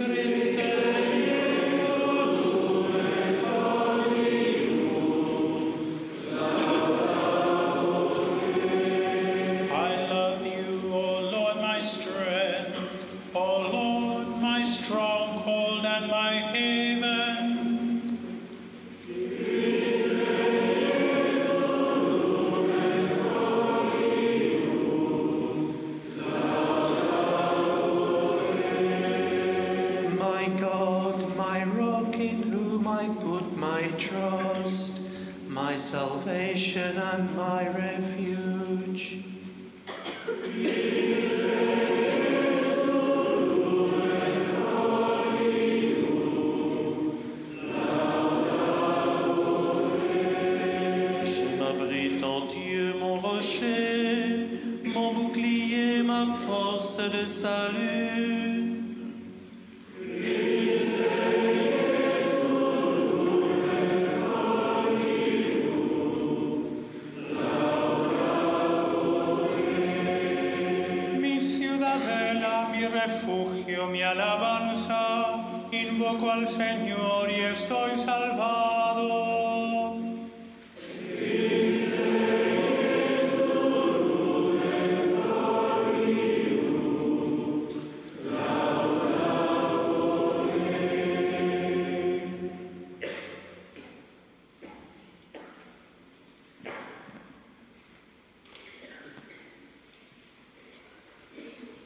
Крым. Señor y estoy salvado.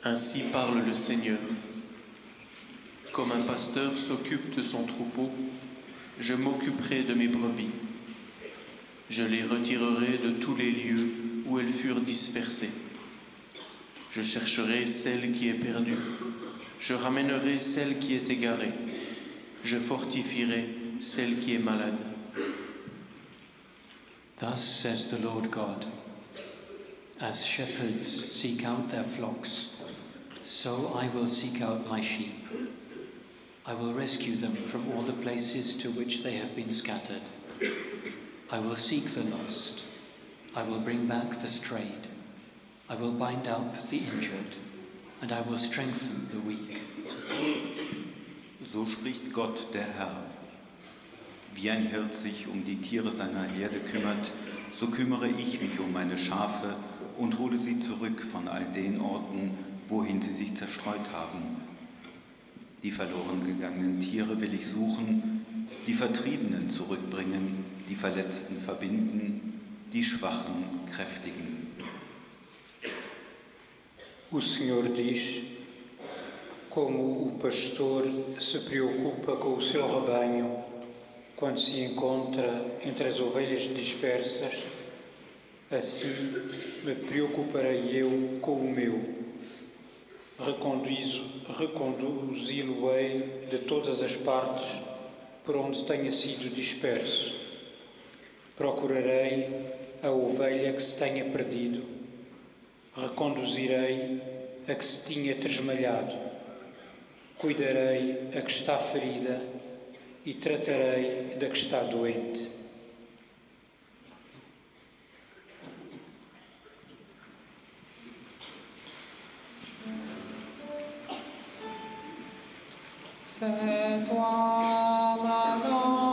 Ainsi parle le Seigneur. S'occupe de son troupeau, je m'occuperai de mes brebis. Je les retirerai de tous les lieux où elles furent dispersées. Je chercherai celle qui est perdue. Je ramènerai celle qui est égarée. Je fortifierai celle qui est malade. Thus says the Lord God As shepherds seek out their flocks, so I will seek out my sheep. I will rescue them from all the places to which they have been scattered. I will seek the lost. I will bring back the strayed. I will bind up the injured, and I will strengthen the weak. So spricht Gott, der Herr. Wie ein Hirt sich um die Tiere seiner Herde kümmert, so kümmere ich mich um meine Schafe und hole sie zurück von all den Orten, wohin sie sich zerstreut haben. Die verloren gegangenen Tiere will ich suchen, die Vertriebenen zurückbringen, die Verletzten verbinden, die Schwachen kräftigen. O Senhor diz: Como o pastor se preocupa com o seu rebanho quando se encontra entre as ovelhas dispersas, assim me preocuparei eu com o meu. Reconduzi-lo-ei de todas as partes por onde tenha sido disperso. Procurarei a ovelha que se tenha perdido reconduzirei a que se tinha tresmalhado, cuidarei a que está ferida e tratarei da que está doente. C'est toi ma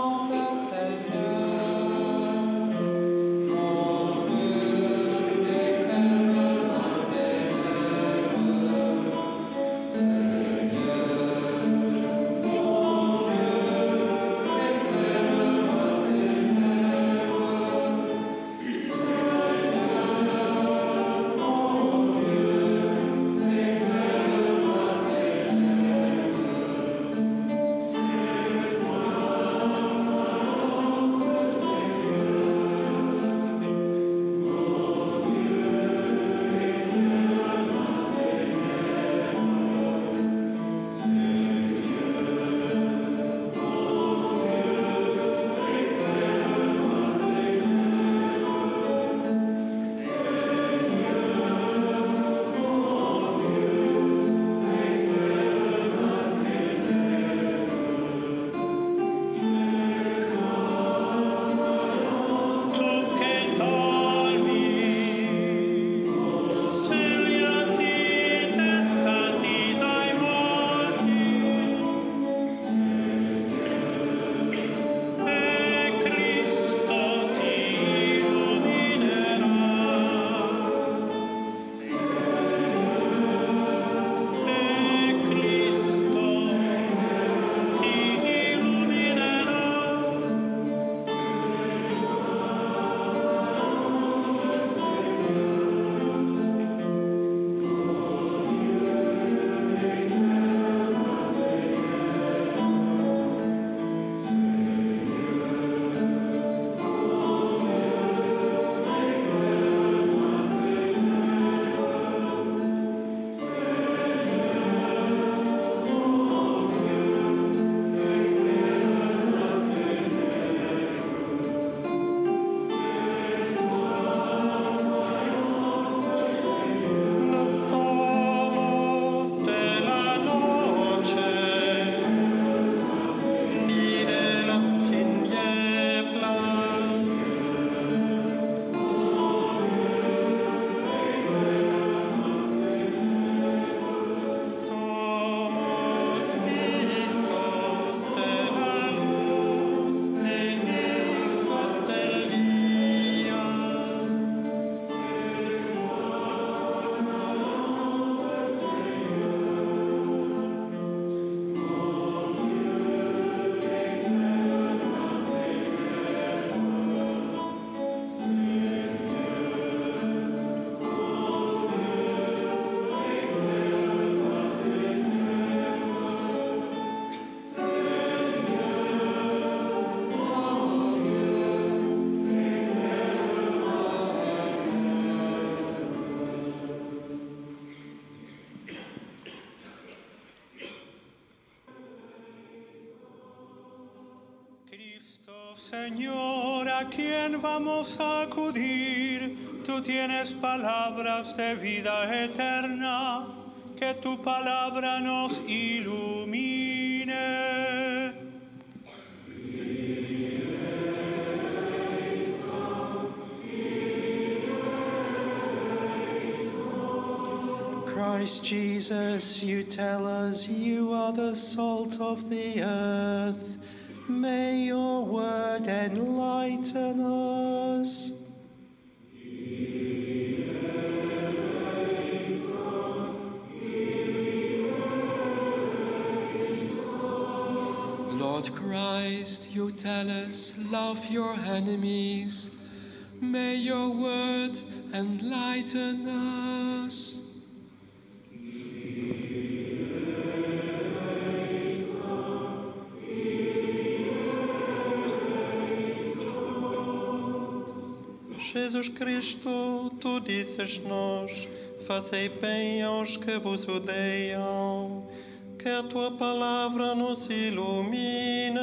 Señor, ¿a quién vamos a acudir? Tú tienes palabras de vida eterna, que tu palabra nos ilumine. Christ Jesus, you tell us you are the salt of the earth. Jesus Cristo, tu dizes-nos: Fazei bem aos que vos odeiam, que a tua palavra nos ilumine.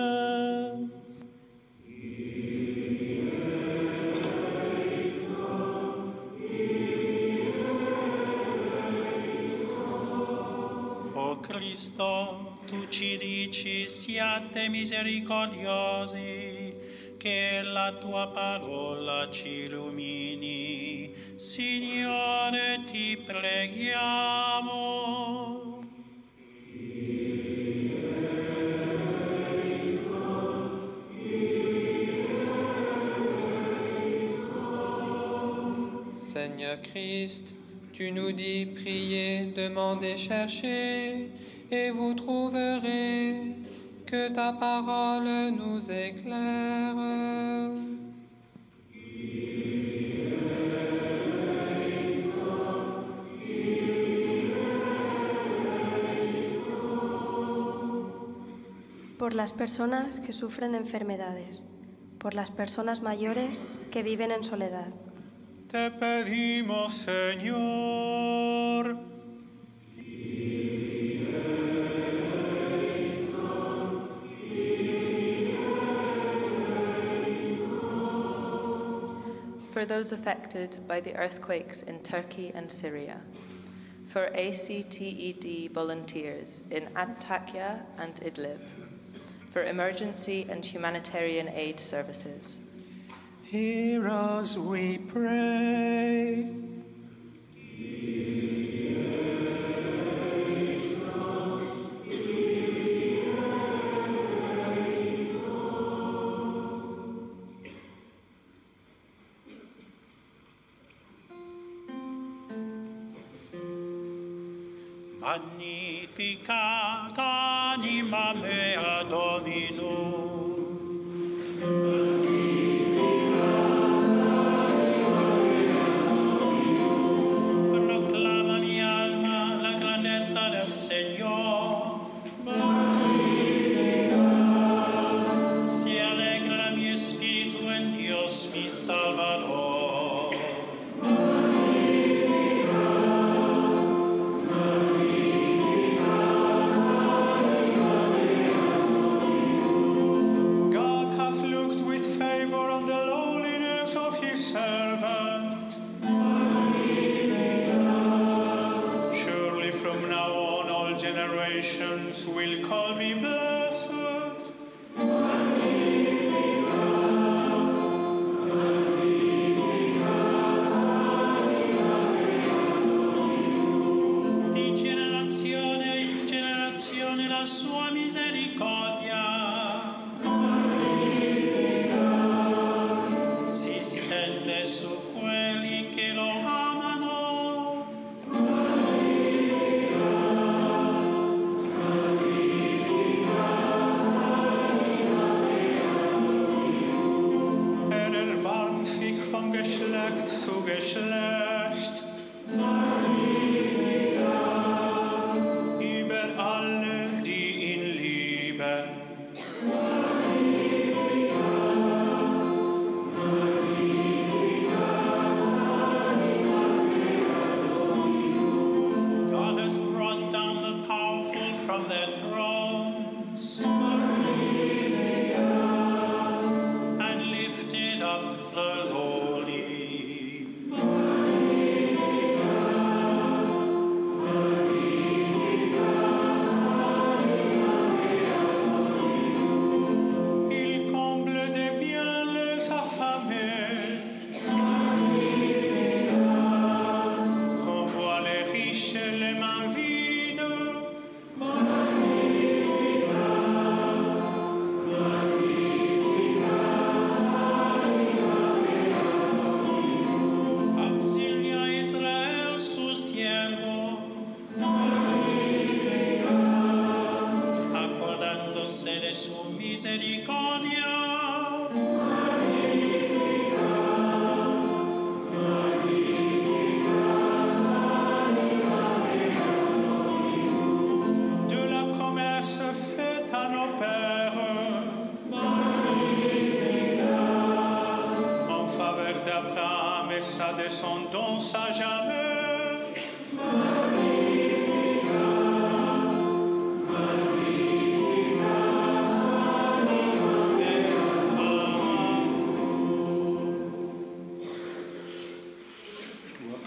O Cristo, tu ci dici siate misericordiosi, che la tua parola ci illumini. Signore, ti preghiamo. Seigneur Christ, tu nous dis priez, demandez, cherchez, et vous trouverez que ta parole nous éclaire. por las personas que sufren enfermedades, por las personas mayores que viven en soledad. Te pedimos, Señor. For those affected by the earthquakes in Turkey and Syria. For ACTED volunteers in Antakya and Idlib. For emergency and humanitarian aid services. Hear us, we pray.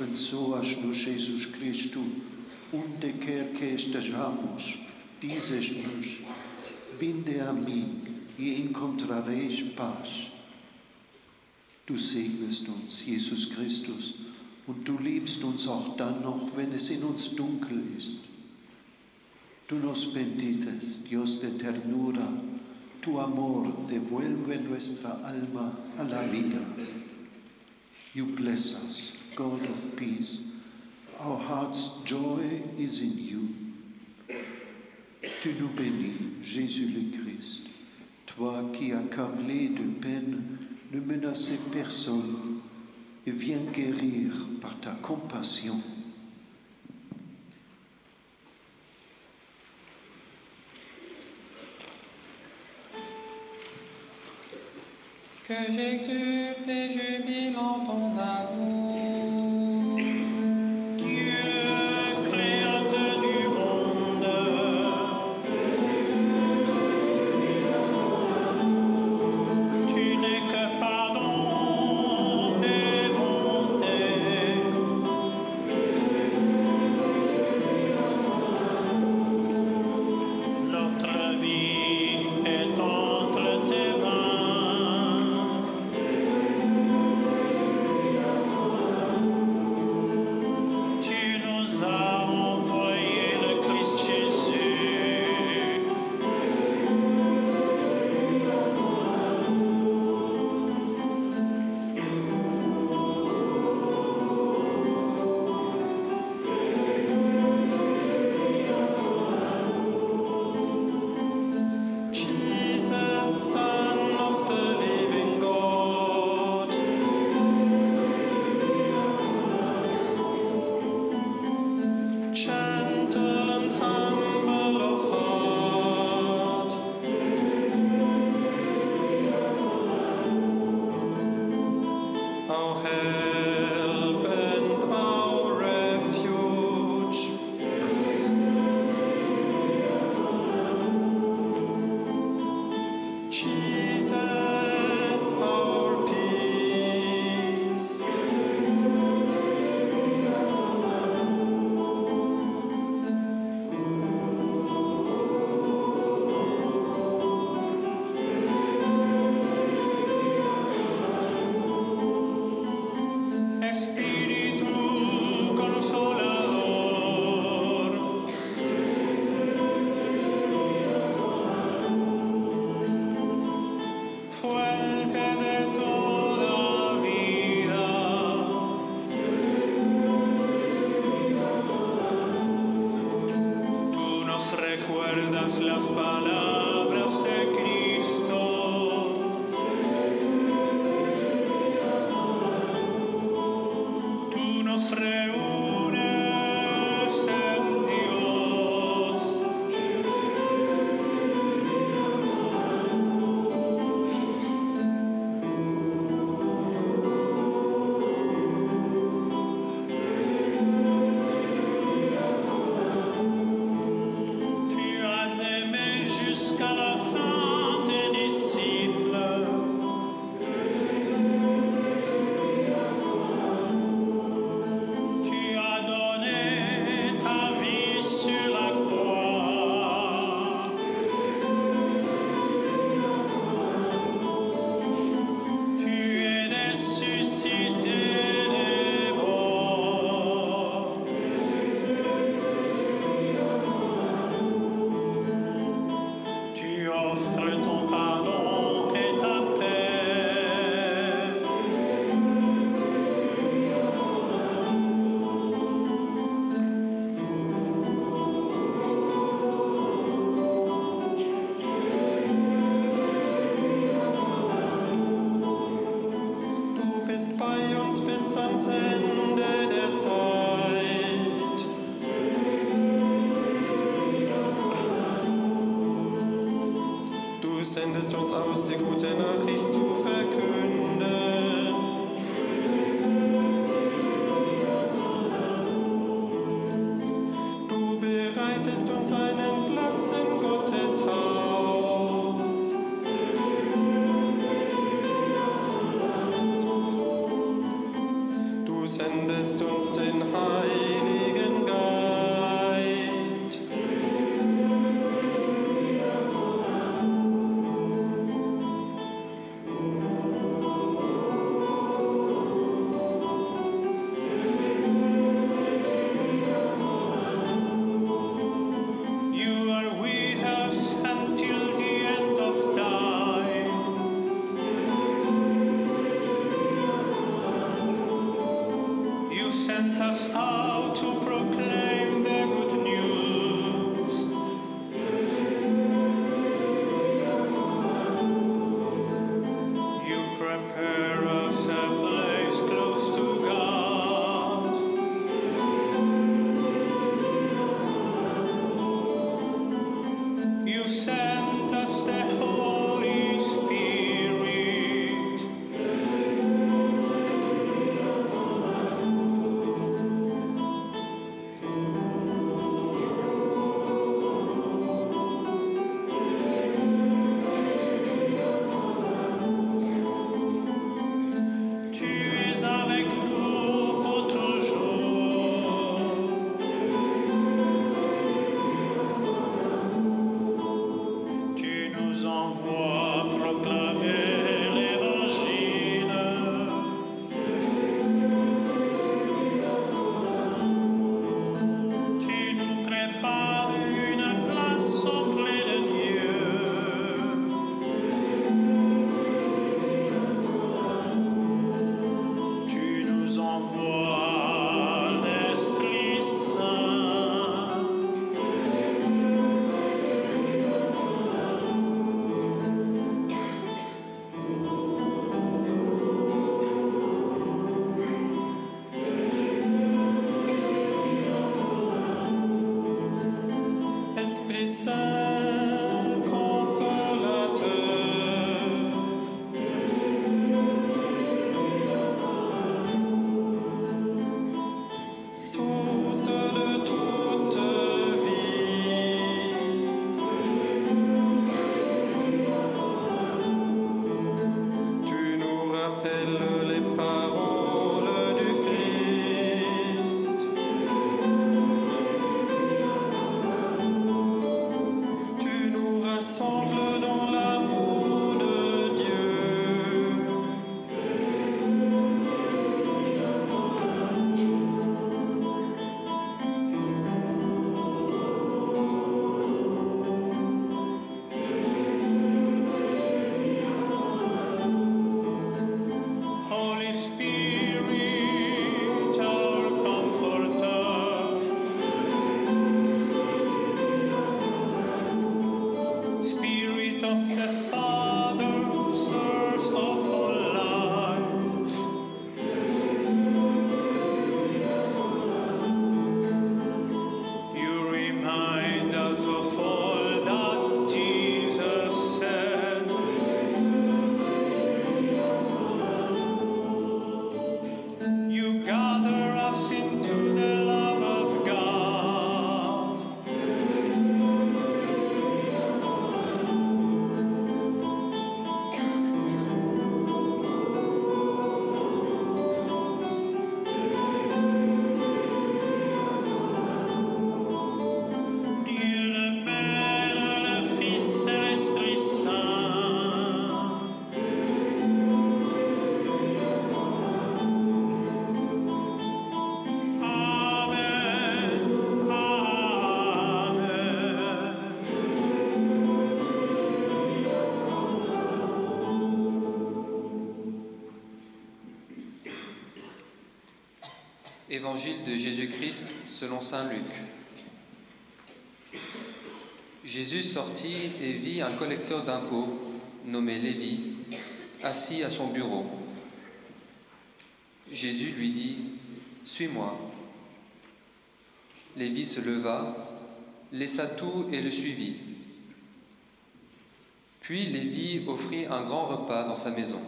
Tu abençoas-nos, Jesus Cristo, onde quer que estejamos, dizes-nos: Vinde a mim e encontrareis paz. Du segnest uns, Jesus Christus, und du liebst uns auch dann noch, wenn es in uns dunkel ist. Du nos bendices, Dios de ternura, tu amor devuelve nuestra alma a la vida. You bless us, God of peace. Our heart's joy is in you. Tu nous bénis, Jésus le Christ. Toi qui, accablé de peine, ne menaçais personne et viens guérir par ta compassion. Que j'exulte et jubile en ton amour. De Jésus-Christ selon Saint Luc. Jésus sortit et vit un collecteur d'impôts nommé Lévi assis à son bureau. Jésus lui dit, Suis-moi. Lévi se leva, laissa tout et le suivit. Puis Lévi offrit un grand repas dans sa maison.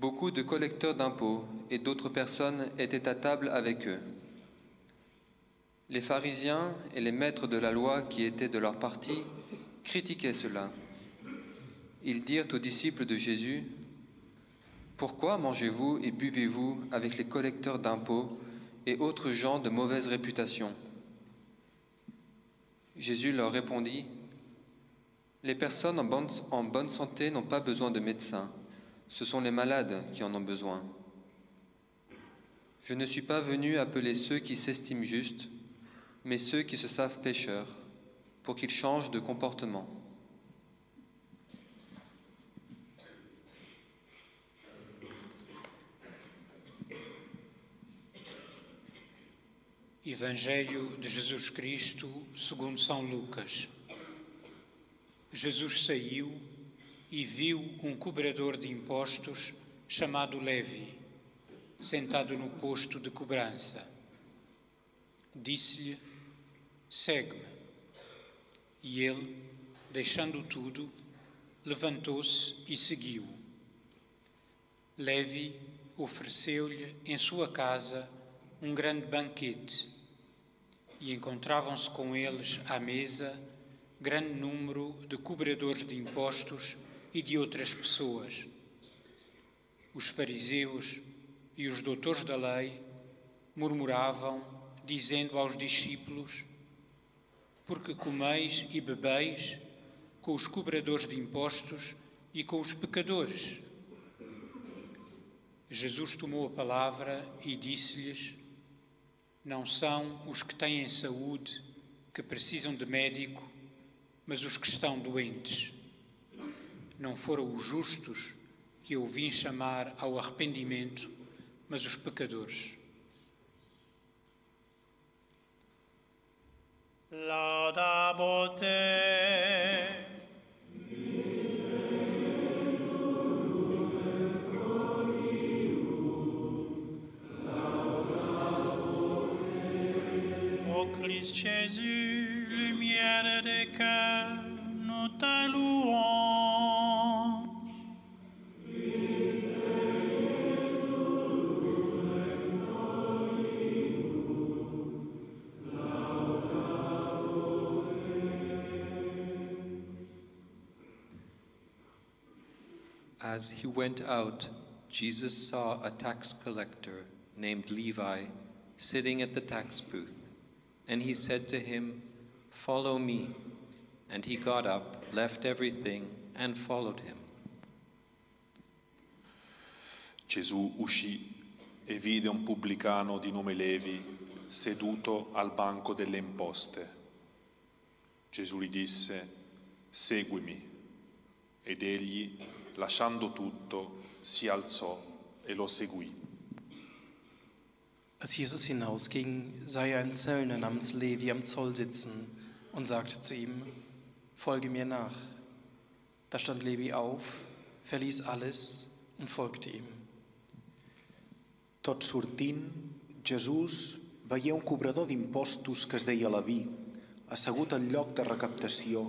Beaucoup de collecteurs d'impôts et d'autres personnes étaient à table avec eux. Les pharisiens et les maîtres de la loi qui étaient de leur parti critiquaient cela. Ils dirent aux disciples de Jésus, Pourquoi mangez-vous et buvez-vous avec les collecteurs d'impôts et autres gens de mauvaise réputation? Jésus leur répondit, Les personnes en bonne, santé n'ont pas besoin de médecins, ce sont les malades qui en ont besoin. Je ne suis pas venu appeler ceux qui s'estiment justes, mais ceux qui se savent pécheurs, pour qu'ils changent de comportement. Evangelho de Jesus Cristo, segundo São Lucas. Jesus saiu e viu um cobrador de impostos chamado Levi, sentado no posto de cobrança. Disse-lhe: Segue-me. E ele, deixando tudo, levantou-se e seguiu. Levi ofereceu-lhe em sua casa um grande banquete e encontravam-se com eles à mesa grande número de cobradores de impostos e de outras pessoas. Os fariseus e os doutores da lei murmuravam, dizendo aos discípulos: Porque comeis e bebeis com os cobradores de impostos e com os pecadores? Jesus tomou a palavra e disse-lhes: não são os que têm saúde que precisam de médico, mas os que estão doentes. Não foram os justos que eu vim chamar ao arrependimento, mas os pecadores. Laudabo te. Ô Christ Jésus, lumière des cœurs, As he went out, Jesus saw a tax collector named Levi sitting at the tax booth, and he said to him, Follow me. And he got up, left everything, and followed him. Gesù uscì e vide un pubblicano di nome Levi seduto al banco delle imposte. Gesù gli disse, Seguimi. Ed egli, lasciando tutto, si alzò e lo seguì. Als Jesus hinausging, sah er einen Zöllner namens Levi am Zoll sitzen und sagte zu ihm, Folge mir nach. Da stand Levi auf, verließ alles und folgte ihm. Tot sortint, Jesús veia un cobrador d'impostos que es deia Leví, assegut al lloc de recaptació,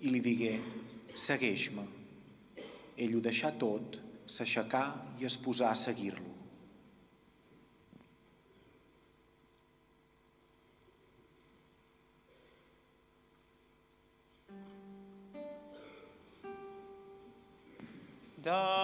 i li digué, segueix-me. Ell ho deixà tot, s'aixecà i es posà a seguir-lo. Da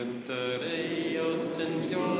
Cantaré, oh Señor.